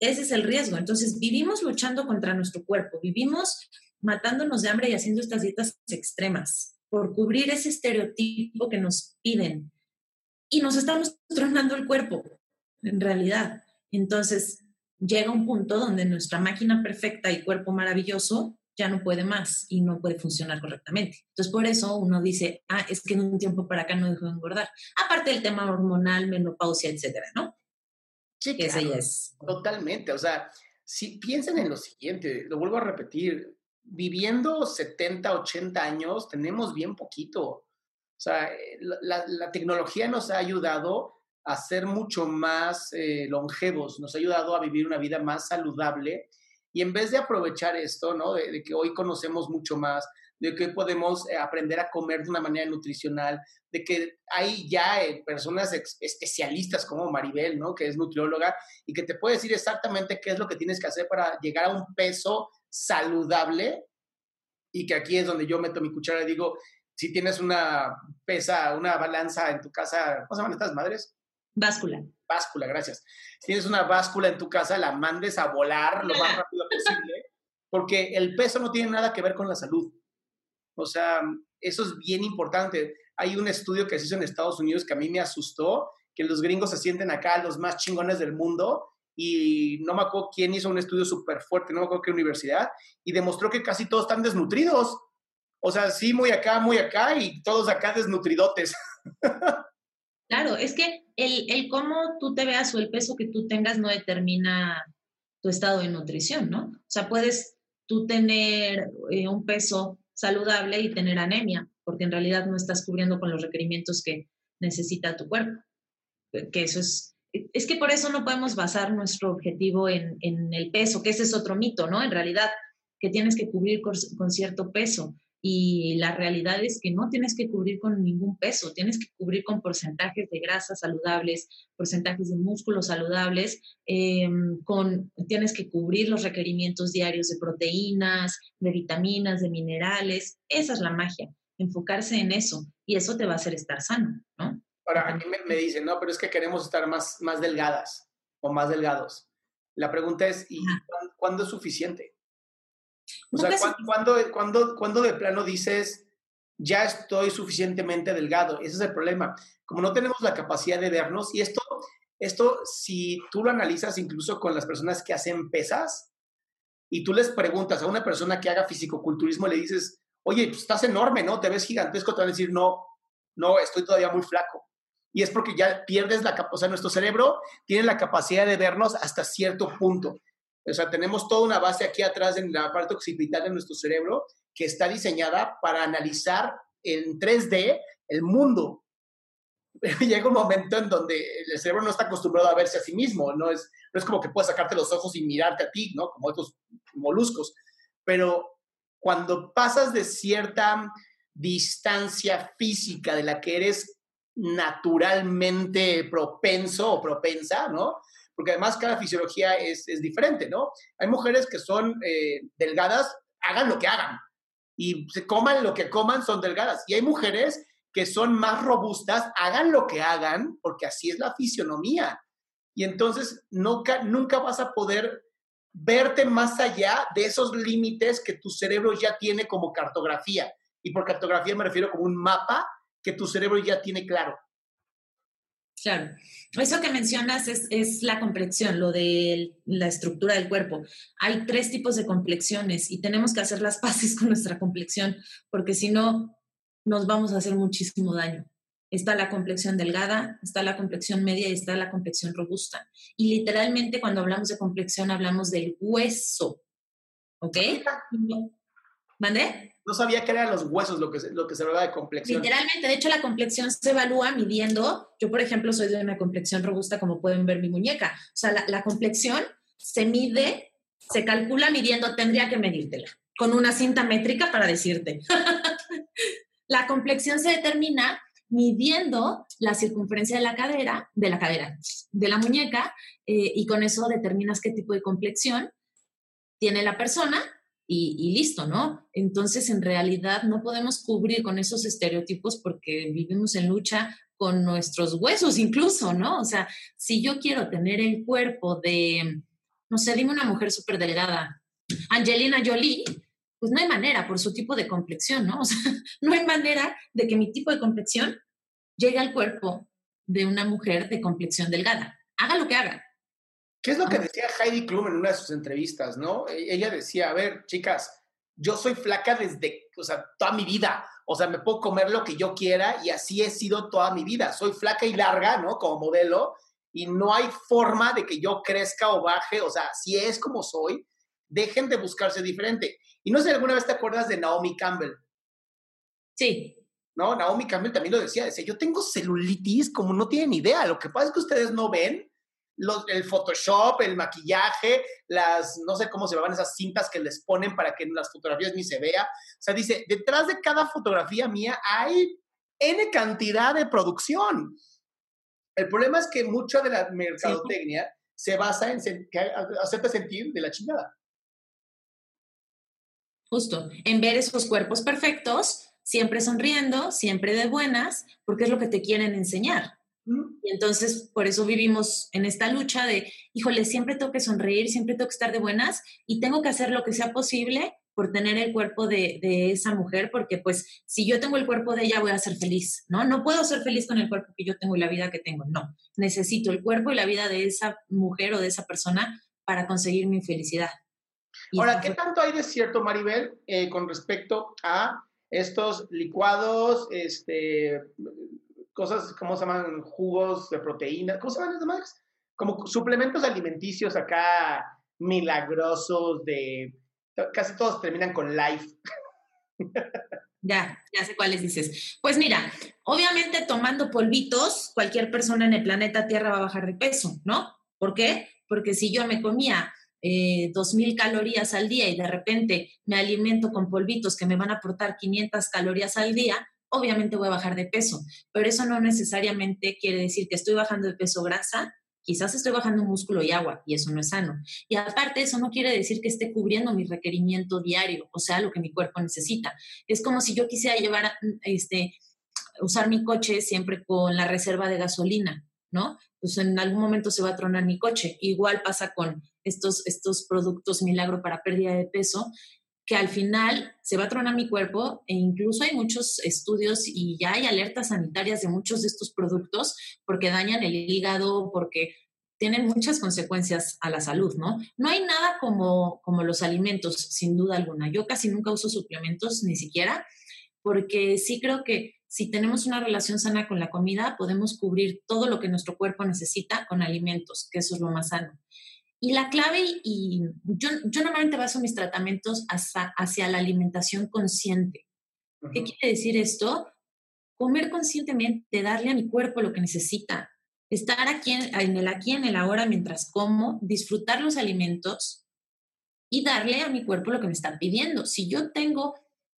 Ese es el riesgo. Entonces, vivimos luchando contra nuestro cuerpo, vivimos matándonos de hambre y haciendo estas dietas extremas por cubrir ese estereotipo que nos piden. Y nos estamos tronando el cuerpo, en realidad. Entonces, llega un punto donde nuestra máquina perfecta y cuerpo maravilloso ya no puede más y no puede funcionar correctamente. Entonces, por eso uno dice, ah, es que en un tiempo para acá no dejó de engordar. Aparte del tema hormonal, menopausia, etcétera, ¿no? Sí, que claro, es. Totalmente. O sea, si piensen en lo siguiente, lo vuelvo a repetir, viviendo 70, 80 años, tenemos bien poquito. O sea, la, la tecnología nos ha ayudado a ser mucho más eh, longevos, nos ha ayudado a vivir una vida más saludable y en vez de aprovechar esto, ¿no? De, que hoy conocemos mucho más, de que podemos eh, aprender a comer de una manera nutricional, de que hay ya eh, personas especialistas como Maribel, ¿no? Que es nutrióloga y que te puede decir exactamente qué es lo que tienes que hacer para llegar a un peso saludable y que aquí es donde yo meto mi cuchara y digo, si tienes una pesa, una balanza en tu casa, ¿cómo se llaman estas madres? Báscula. Báscula, gracias. Si tienes una báscula en tu casa, la mandes a volar lo más rápido posible, porque el peso no tiene nada que ver con la salud. O sea, eso es bien importante. Hay un estudio que se hizo en Estados Unidos que a mí me asustó, que los gringos se sienten acá los más chingones del mundo y no me acuerdo quién hizo un estudio súper fuerte, no me acuerdo qué universidad, y demostró que casi todos están desnutridos. O sea, sí, muy acá, muy acá, y todos acá desnutridotes. Claro, es que el, el, cómo tú te veas o el peso que tú tengas no determina tu estado de nutrición, ¿no? O sea, puedes tú tener eh, un peso saludable y tener anemia, porque en realidad no estás cubriendo con los requerimientos que necesita tu cuerpo. Que eso es, es que por eso no podemos basar nuestro objetivo en, en el peso, que ese es otro mito, ¿no? En realidad, que tienes que cubrir con cierto peso. Y la realidad es que no tienes que cubrir con ningún peso, tienes que cubrir con porcentajes de grasas saludables, porcentajes de músculos saludables, em, con, tienes que cubrir los requerimientos diarios de proteínas, de vitaminas, de minerales. Esa es la magia, enfocarse en eso y eso te va a hacer estar sano, ¿no? Ahora, aquí me, me dicen, no, pero es que queremos estar más, más delgadas o más delgados. La pregunta es, ¿y cuándo es suficiente? O sea, ¿cuándo, de plano dices, ya estoy suficientemente delgado? Ese es el problema. Como no tenemos la capacidad de vernos, y esto, esto si tú lo analizas incluso con las personas que hacen pesas, y tú les preguntas a una persona que haga fisicoculturismo, le dices, oye, pues estás enorme, ¿no? Te ves gigantesco, te van a decir, no, no, estoy todavía muy flaco. Y es porque ya pierdes la capacidad, o sea, nuestro cerebro tiene la capacidad de vernos hasta cierto punto. O sea, tenemos toda una base aquí atrás en la parte occipital de nuestro cerebro que está diseñada para analizar en 3D el mundo. Llega un momento en donde el cerebro no está acostumbrado a verse a sí mismo, no es, no es como que puedas sacarte los ojos y mirarte a ti, ¿no? Como estos moluscos. Pero cuando pasas de cierta distancia física de la que eres naturalmente propenso o propensa, ¿no? Porque además cada fisiología es, es diferente, ¿no? Hay mujeres que son eh, delgadas, hagan lo que hagan, y se coman lo que coman, son delgadas. Y hay mujeres que son más robustas, hagan lo que hagan, porque así es la fisionomía. Y entonces nunca, nunca vas a poder verte más allá de esos límites que tu cerebro ya tiene como cartografía. Y por cartografía me refiero como un mapa que tu cerebro ya tiene claro. Claro. Eso que mencionas es, es, la complexión, lo de la estructura del cuerpo. Hay tres tipos de complexiones y tenemos que hacer las paces con nuestra complexión, porque si no, nos vamos a hacer muchísimo daño. Está la complexión delgada, está la complexión media y está la complexión robusta. Y literalmente cuando hablamos de complexión hablamos del hueso. ¿Ok? ¿Mande? No sabía que eran los huesos lo que, lo que se hablaba de complexión. Literalmente, de hecho la complexión se evalúa midiendo. Yo, por ejemplo, soy de una complexión robusta, como pueden ver mi muñeca. O sea, la, la complexión se mide, se calcula midiendo, tendría que medírtela con una cinta métrica para decirte. La complexión se determina midiendo la circunferencia de la cadera, de la cadera, de la muñeca, eh, y con eso determinas qué tipo de complexión tiene la persona y, listo, ¿no? Entonces, en realidad no podemos cubrir con esos estereotipos porque vivimos en lucha con nuestros huesos incluso, ¿no? O sea, si yo quiero tener el cuerpo de, no sé, dime una mujer súper delgada, Angelina Jolie, pues no hay manera por su tipo de complexión, ¿no? O sea, no hay manera de que mi tipo de complexión llegue al cuerpo de una mujer de complexión delgada. Haga lo que haga. ¿Qué es lo que decía Heidi Klum en una de sus entrevistas, no? E-, ella decía, a ver, chicas, yo soy flaca desde, o sea, toda mi vida. O sea, me puedo comer lo que yo quiera y así he sido toda mi vida. Soy flaca y larga, ¿no? Como modelo y no hay forma de que yo crezca o baje. O sea, si es como soy, dejen de buscarse diferente. Y no sé si alguna vez te acuerdas de Naomi Campbell. Sí. No, Naomi Campbell también lo decía, decía, yo tengo celulitis como no tienen idea, lo que pasa es que ustedes no ven los, el Photoshop, el maquillaje, las, no sé cómo se llaman esas cintas que les ponen para que en las fotografías ni se vea. O sea, dice, detrás de cada fotografía mía hay N cantidad de producción. El problema es que mucha de la mercadotecnia se basa en hacerte sentir de la chingada justo, en ver esos cuerpos perfectos, siempre sonriendo, siempre de buenas, porque es lo que te quieren enseñar. Y entonces, por eso vivimos en esta lucha de, híjole, siempre tengo que sonreír, siempre tengo que estar de buenas y tengo que hacer lo que sea posible por tener el cuerpo de, de, esa mujer, porque pues si yo tengo el cuerpo de ella voy a ser feliz, ¿no? No puedo ser feliz con el cuerpo que yo tengo y la vida que tengo, no. Necesito el cuerpo y la vida de esa mujer o de esa persona para conseguir mi felicidad. Ahora, ¿qué tanto hay de cierto, Maribel, eh, con respecto a estos licuados, este, cosas, ¿cómo se llaman? Jugos de proteína, ¿cómo se llaman esas madres? Como suplementos alimenticios acá milagrosos de... Casi todos terminan con life. Ya, ya sé cuáles dices. Pues mira, obviamente tomando polvitos, cualquier persona en el planeta Tierra va a bajar de peso, ¿no? ¿Por qué? Porque si yo me comía eh, 2.000 calorías al día y de repente me alimento con polvitos que me van a aportar 500 calorías al día, obviamente voy a bajar de peso. Pero eso no necesariamente quiere decir que estoy bajando de peso grasa, quizás estoy bajando músculo y agua y eso no es sano. Y aparte, eso no quiere decir que esté cubriendo mi requerimiento diario, o sea, lo que mi cuerpo necesita. Es como si yo quisiera llevar, este, usar mi coche siempre con la reserva de gasolina, ¿no? Pues en algún momento se va a tronar mi coche. Igual pasa con estos, estos productos milagro para pérdida de peso, que al final se va a tronar mi cuerpo e incluso hay muchos estudios y ya hay alertas sanitarias de muchos de estos productos porque dañan el hígado, porque tienen muchas consecuencias a la salud, ¿no? No hay nada como, como los alimentos, sin duda alguna. Yo casi nunca uso suplementos, ni siquiera, porque sí creo que si tenemos una relación sana con la comida, podemos cubrir todo lo que nuestro cuerpo necesita con alimentos, que eso es lo más sano. Y la clave, y yo, yo normalmente baso mis tratamientos hacia, hacia la alimentación consciente. ¿Qué quiere decir esto? Comer conscientemente, darle a mi cuerpo lo que necesita, estar aquí en, el aquí, en el ahora mientras como, disfrutar los alimentos y darle a mi cuerpo lo que me está pidiendo. Si yo tengo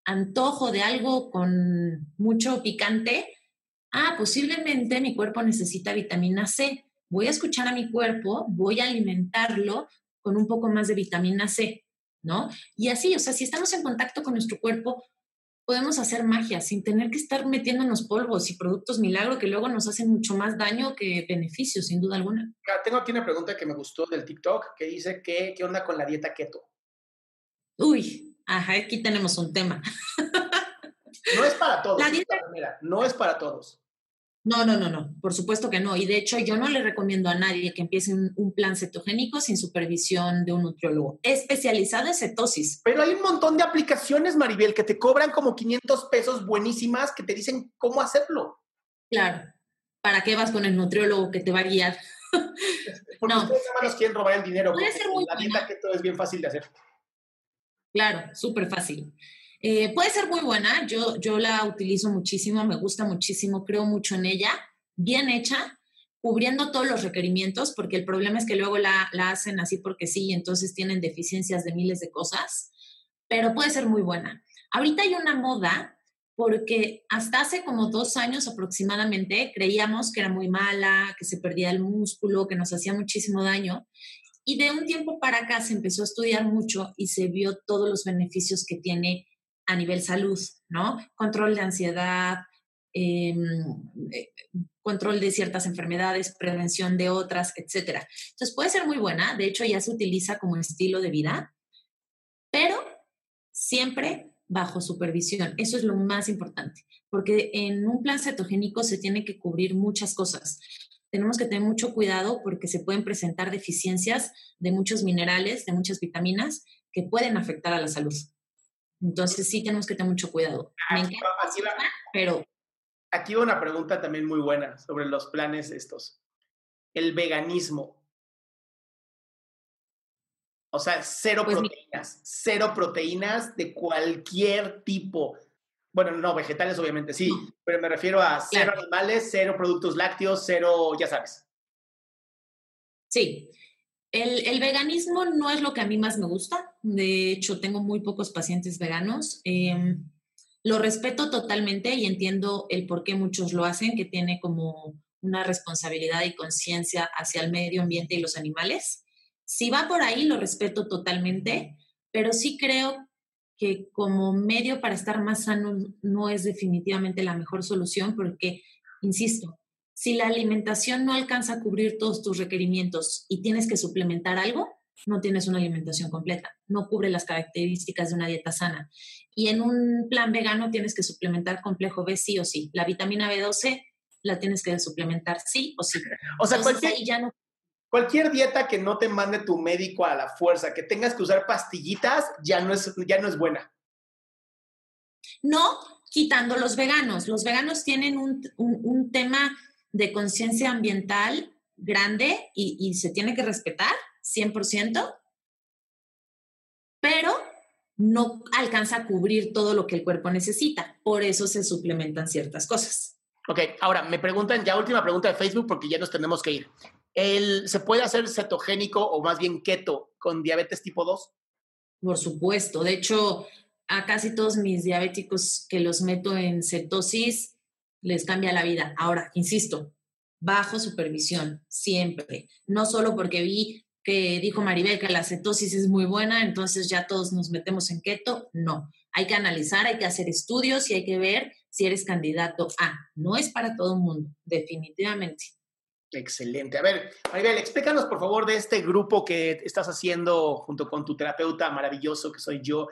antojo de algo con mucho picante, ah, posiblemente mi cuerpo necesita vitamina C voy a escuchar a mi cuerpo, voy a alimentarlo con un poco más de vitamina C, ¿no? Y así, o sea, si estamos en contacto con nuestro cuerpo, podemos hacer magia sin tener que estar metiéndonos polvos y productos milagro que luego nos hacen mucho más daño que beneficio, sin duda alguna. Tengo aquí una pregunta que me gustó del TikTok que dice que, ¿qué onda con la dieta keto? Uy, ajá, aquí tenemos un tema. No es para todos. La dieta... no es para todos. No, no, no, no, por supuesto que no. Y de hecho yo no le recomiendo a nadie que empiece un, plan cetogénico sin supervisión de un nutriólogo especializado en cetosis. Pero hay un montón de aplicaciones, Maribel, que te cobran como 500 pesos buenísimas que te dicen cómo hacerlo. Claro. ¿Para qué vas con el nutriólogo que te va a guiar? Porque no. ustedes nos quieren robar el dinero. Puede ser muy la dieta que todo es bien fácil de hacer. Claro, súper fácil. Eh, puede ser muy buena, yo, yo la utilizo muchísimo, me gusta muchísimo, creo mucho en ella, bien hecha, cubriendo todos los requerimientos, porque el problema es que luego la, la hacen así porque sí, y entonces tienen deficiencias de miles de cosas, pero puede ser muy buena. Ahorita hay una moda porque hasta hace como dos años aproximadamente creíamos que era muy mala, que se perdía el músculo, que nos hacía muchísimo daño. Y de un tiempo para acá se empezó a estudiar mucho y se vio todos los beneficios que tiene a nivel salud, ¿no? Control de ansiedad, em, eh, control de ciertas enfermedades, prevención de otras, etcétera. Entonces puede ser muy buena, de hecho ya se utiliza como estilo de vida, pero siempre bajo supervisión. Eso es lo más importante, porque en un plan cetogénico se tiene que cubrir muchas cosas. Tenemos que tener mucho cuidado porque se pueden presentar deficiencias de muchos minerales, de muchas vitaminas que pueden afectar a la salud. Entonces sí tenemos que tener mucho cuidado. aquí, pero... Aquí va una pregunta también muy buena sobre los planes estos. El veganismo. O sea, cero pues proteínas, cero proteínas de cualquier tipo. Bueno, no, vegetales obviamente sí, pero me refiero a cero animales, cero productos lácteos, cero, ya sabes. Sí, el, veganismo no es lo que a mí más me gusta. De hecho, tengo muy pocos pacientes veganos. Em, lo respeto totalmente y entiendo el por qué muchos lo hacen, que tiene como una responsabilidad y conciencia hacia el medio ambiente y los animales. Si va por ahí, lo respeto totalmente, pero sí creo que como medio para estar más sano no es definitivamente la mejor solución porque, insisto, si la alimentación no alcanza a cubrir todos tus requerimientos y tienes que suplementar algo, no tienes una alimentación completa, no cubre las características de una dieta sana. Y en un plan vegano tienes que suplementar complejo B sí o sí. La vitamina B12 la tienes que suplementar sí o sí. O sea, cualquier, cualquier dieta que no te mande tu médico a la fuerza, que tengas que usar pastillitas, ya no es, ya no es buena. No, quitando los veganos. Los veganos tienen un, un tema de conciencia ambiental grande y, se tiene que respetar 100%, pero no alcanza a cubrir todo lo que el cuerpo necesita. Por eso se suplementan ciertas cosas. Ok, ahora me preguntan, ya última pregunta de Facebook porque ya nos tenemos que ir. El, ¿Se puede hacer cetogénico o más bien keto con diabetes tipo 2? Por supuesto. De hecho, a casi todos mis diabéticos que los meto en cetosis, les cambia la vida. Ahora, insisto, bajo supervisión, siempre. No solo porque vi que dijo Maribel que la cetosis es muy buena, entonces ya todos nos metemos en keto. No, hay que analizar, hay que hacer estudios y hay que ver si eres candidato a. No es para todo el mundo, definitivamente. Excelente. A ver, Maribel, explícanos por favor de este grupo que estás haciendo junto con tu terapeuta maravilloso que soy yo,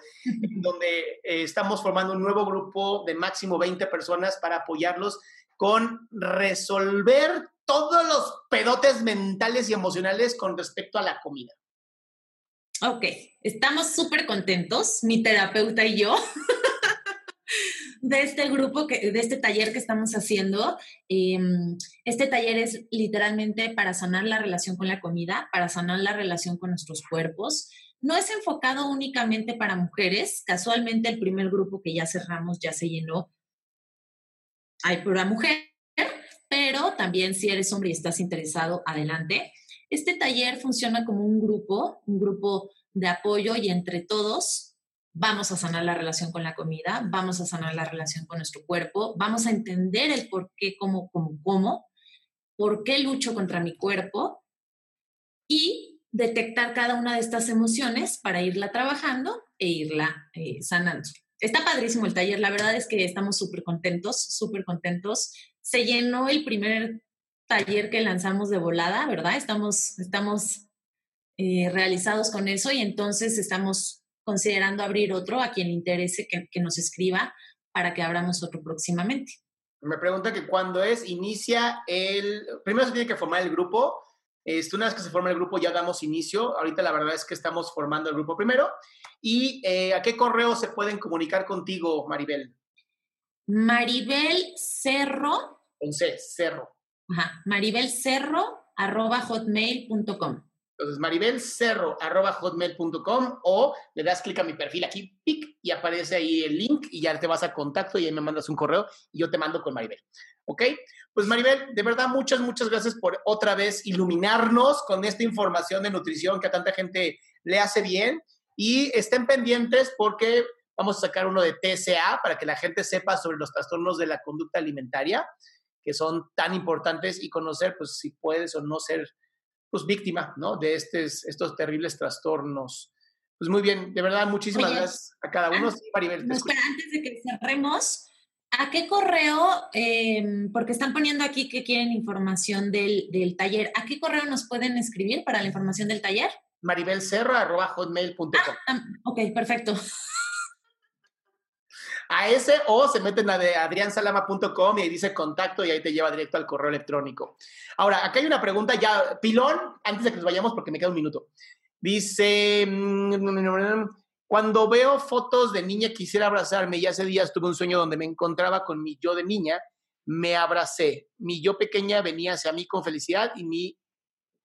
donde eh, estamos formando un nuevo grupo de máximo 20 personas para apoyarlos con resolver todos los pedotes mentales y emocionales con respecto a la comida. Ok, estamos súper contentos, mi terapeuta y yo, de este grupo, que, de este taller que estamos haciendo. Em, este taller es literalmente para sanar la relación con la comida, para sanar la relación con nuestros cuerpos. No es enfocado únicamente para mujeres. Casualmente el primer grupo que ya cerramos ya se llenó. Hay pura mujer, pero también si eres hombre y estás interesado, adelante. Este taller funciona como un grupo, un grupo de apoyo y entre todos vamos a sanar la relación con la comida, vamos a sanar la relación con nuestro cuerpo, vamos a entender el por qué, cómo, cómo, cómo, por qué lucho contra mi cuerpo y detectar cada una de estas emociones para irla trabajando e irla eh, sanando. Está padrísimo el taller, la verdad es que estamos súper contentos, súper contentos. Se llenó el primer taller que lanzamos de volada, ¿verdad? Estamos, estamos eh, realizados con eso y entonces estamos considerando abrir otro a quien le interese que, que nos escriba para que abramos otro próximamente. Me pregunta que cuando es, inicia el... Primero se tiene que formar el grupo. Este, una vez que se forma el grupo ya damos inicio. Ahorita la verdad es que estamos formando el grupo primero. ¿Y eh, a qué correo se pueden comunicar contigo, Maribel? Maribel Cerro. Con C, Cerro. Ajá, Maribel Cerro arroba hotmail.com. Entonces, maribelcerro.hotmail.com o le das clic a mi perfil aquí, y aparece ahí el link y ya te vas a contacto y ahí me mandas un correo y yo te mando con Maribel. ¿Ok? Pues Maribel, de verdad, muchas, muchas gracias por otra vez iluminarnos con esta información de nutrición que a tanta gente le hace bien. Y estén pendientes porque vamos a sacar uno de TSA para que la gente sepa sobre los trastornos de la conducta alimentaria, que son tan importantes y conocer, pues, si puedes o no ser pues, víctima, ¿no? De estos, estos terribles trastornos. Pues muy bien, de verdad, muchísimas gracias a cada uno. Sí, Maribel, espera, antes de que cerremos, ¿a qué correo, em, porque están poniendo aquí que quieren información del, del, taller, ¿a qué correo nos pueden escribir para la información del taller? maribelcerra.hotmail.com. Ah, ok, perfecto a ese o se meten a de adriansalama.com y ahí dice contacto y ahí te lleva directo al correo electrónico. Ahora, acá hay una pregunta ya, pilón, antes de que nos vayamos porque me queda un minuto. Dice, mm, cuando veo fotos de niña quisiera abrazarme y hace días tuve un sueño donde me encontraba con mi yo de niña, me abracé. Mi yo pequeña venía hacia mí con felicidad y mi,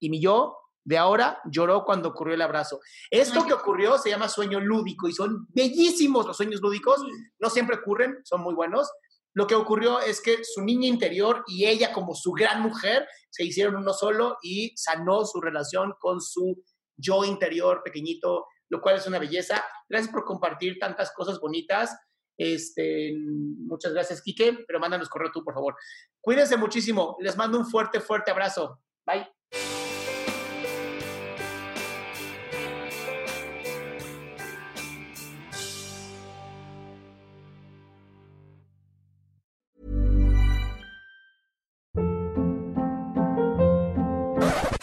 y mi yo de ahora lloró cuando ocurrió el abrazo. Esto que ocurrió se llama sueño lúdico y son bellísimos los sueños lúdicos, no siempre ocurren, son muy buenos. Lo que ocurrió es que su niña interior y ella como su gran mujer se hicieron uno solo y sanó su relación con su yo interior pequeñito, lo cual es una belleza. Gracias por compartir tantas cosas bonitas. Este, muchas gracias, Quique, pero mándanos correo tú, por favor. Cuídense muchísimo. Les mando un fuerte, fuerte abrazo. Bye.